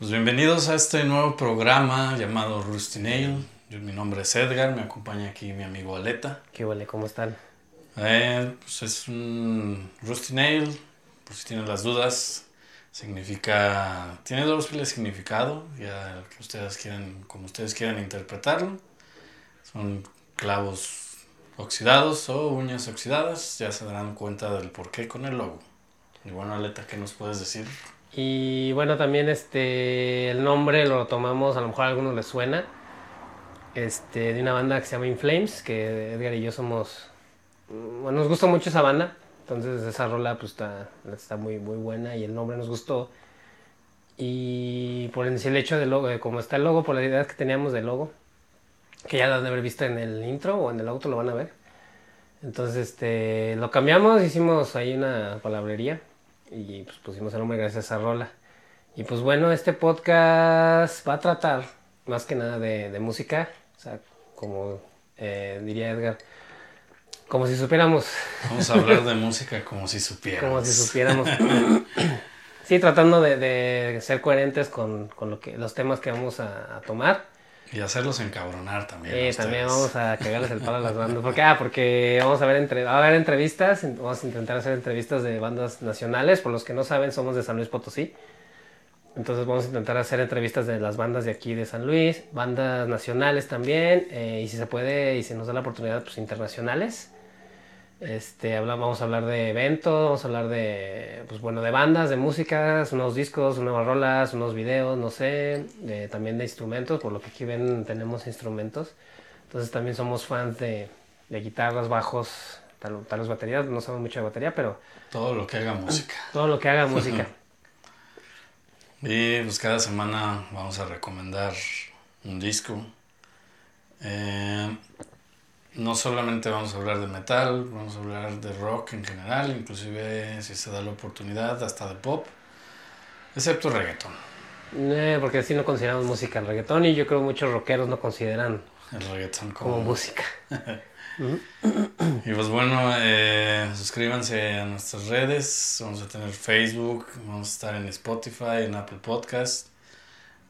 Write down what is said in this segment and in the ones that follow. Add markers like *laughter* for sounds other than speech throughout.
bienvenidos a este nuevo programa llamado Rusty Nail. Yo, mi nombre es Edgar, me acompaña aquí mi amigo Aleta. ¿Qué huele? ¿Cómo están? Eh, pues es un Rusty Nail, por si tienen las dudas, significa, tiene doble significado, ya que ustedes quieran, como ustedes quieran interpretarlo. Son clavos oxidados o uñas oxidadas, ya se darán cuenta del porqué con el logo. Y bueno, Aleta, ¿qué nos puedes decir? Y bueno, también este el nombre lo tomamos, a lo mejor a algunos les suena, este, de una banda que se llama Inflames, que Edgar y yo somos, bueno, nos gusta mucho esa banda, entonces esa rola pues está, está muy, muy buena y el nombre nos gustó. Y por el hecho del logo, de cómo está el logo, por la idea que teníamos del logo, que ya lo han de haber visto en el intro o en el auto, lo van a ver. Entonces este, lo cambiamos, hicimos ahí una palabrería y pues pusimos el nombre gracias a rola. Y pues bueno, este podcast va a tratar más que nada de, música, o sea, como eh, diría Edgar, como si supiéramos. Vamos a hablar de música como si supiéramos. Como si supiéramos. sí, tratando de, ser coherentes con, con, lo que, los temas que vamos a tomar. Y hacerlos encabronar también. Sí, también vamos a cagarles el palo a las bandas. Porque, ah, porque vamos a ver, entre, va a haber entrevistas, vamos a intentar hacer entrevistas de bandas nacionales. Por los que no saben, somos de San Luis Potosí. Entonces vamos a intentar hacer entrevistas de las bandas de aquí de San Luis, bandas nacionales también, eh, y si se puede y si nos da la oportunidad, pues internacionales. Este, vamos a hablar de eventos, vamos a hablar de, pues bueno, de bandas, de músicas, unos discos, nuevas rolas, unos videos, no sé, también de instrumentos, por lo que aquí ven tenemos instrumentos. Entonces también somos fans de, de guitarras, bajos, tal, tal vez baterías, no sabemos mucho de batería, pero... Todo lo que haga música. *clears throat* Todo lo que haga *laughs* música. y pues cada semana vamos a recomendar un disco. Eh, solamente vamos a hablar de metal, vamos a hablar de rock en general, inclusive si se da la oportunidad, hasta de pop, excepto reggaeton. Eh, porque así no consideramos música el reggaetón y yo creo que muchos rockeros no consideran el reggaetón como, música. *laughs* y pues bueno, eh, suscríbanse a nuestras redes, vamos a tener Facebook, vamos a estar en Spotify, en Apple Podcast,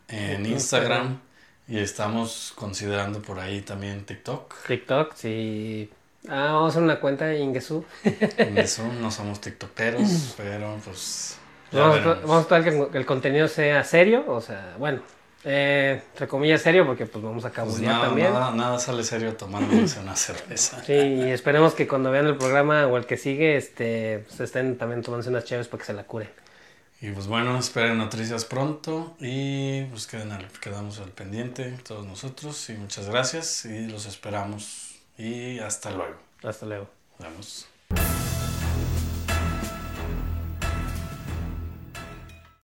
en Instagram. Y estamos considerando por ahí también TikTok. TikTok, sí. Ah, vamos a hacer una cuenta de Ingesu. *laughs* Ingesu, no somos TikTokeros, pero pues. Vamos, vamos, a tratar que el contenido sea serio, o sea, bueno, eh, entre comillas serio, porque pues vamos a cabulear pues nada, también. Nada, nada, sale serio tomándose *laughs* una cerveza. Sí, y esperemos que cuando vean el programa o el que sigue, este, pues estén también tomándose unas chaves para que se la curen. Y pues bueno, esperen noticias pronto y pues queden quedamos al pendiente todos nosotros y muchas gracias y los esperamos y hasta luego. Hasta luego. Vamos.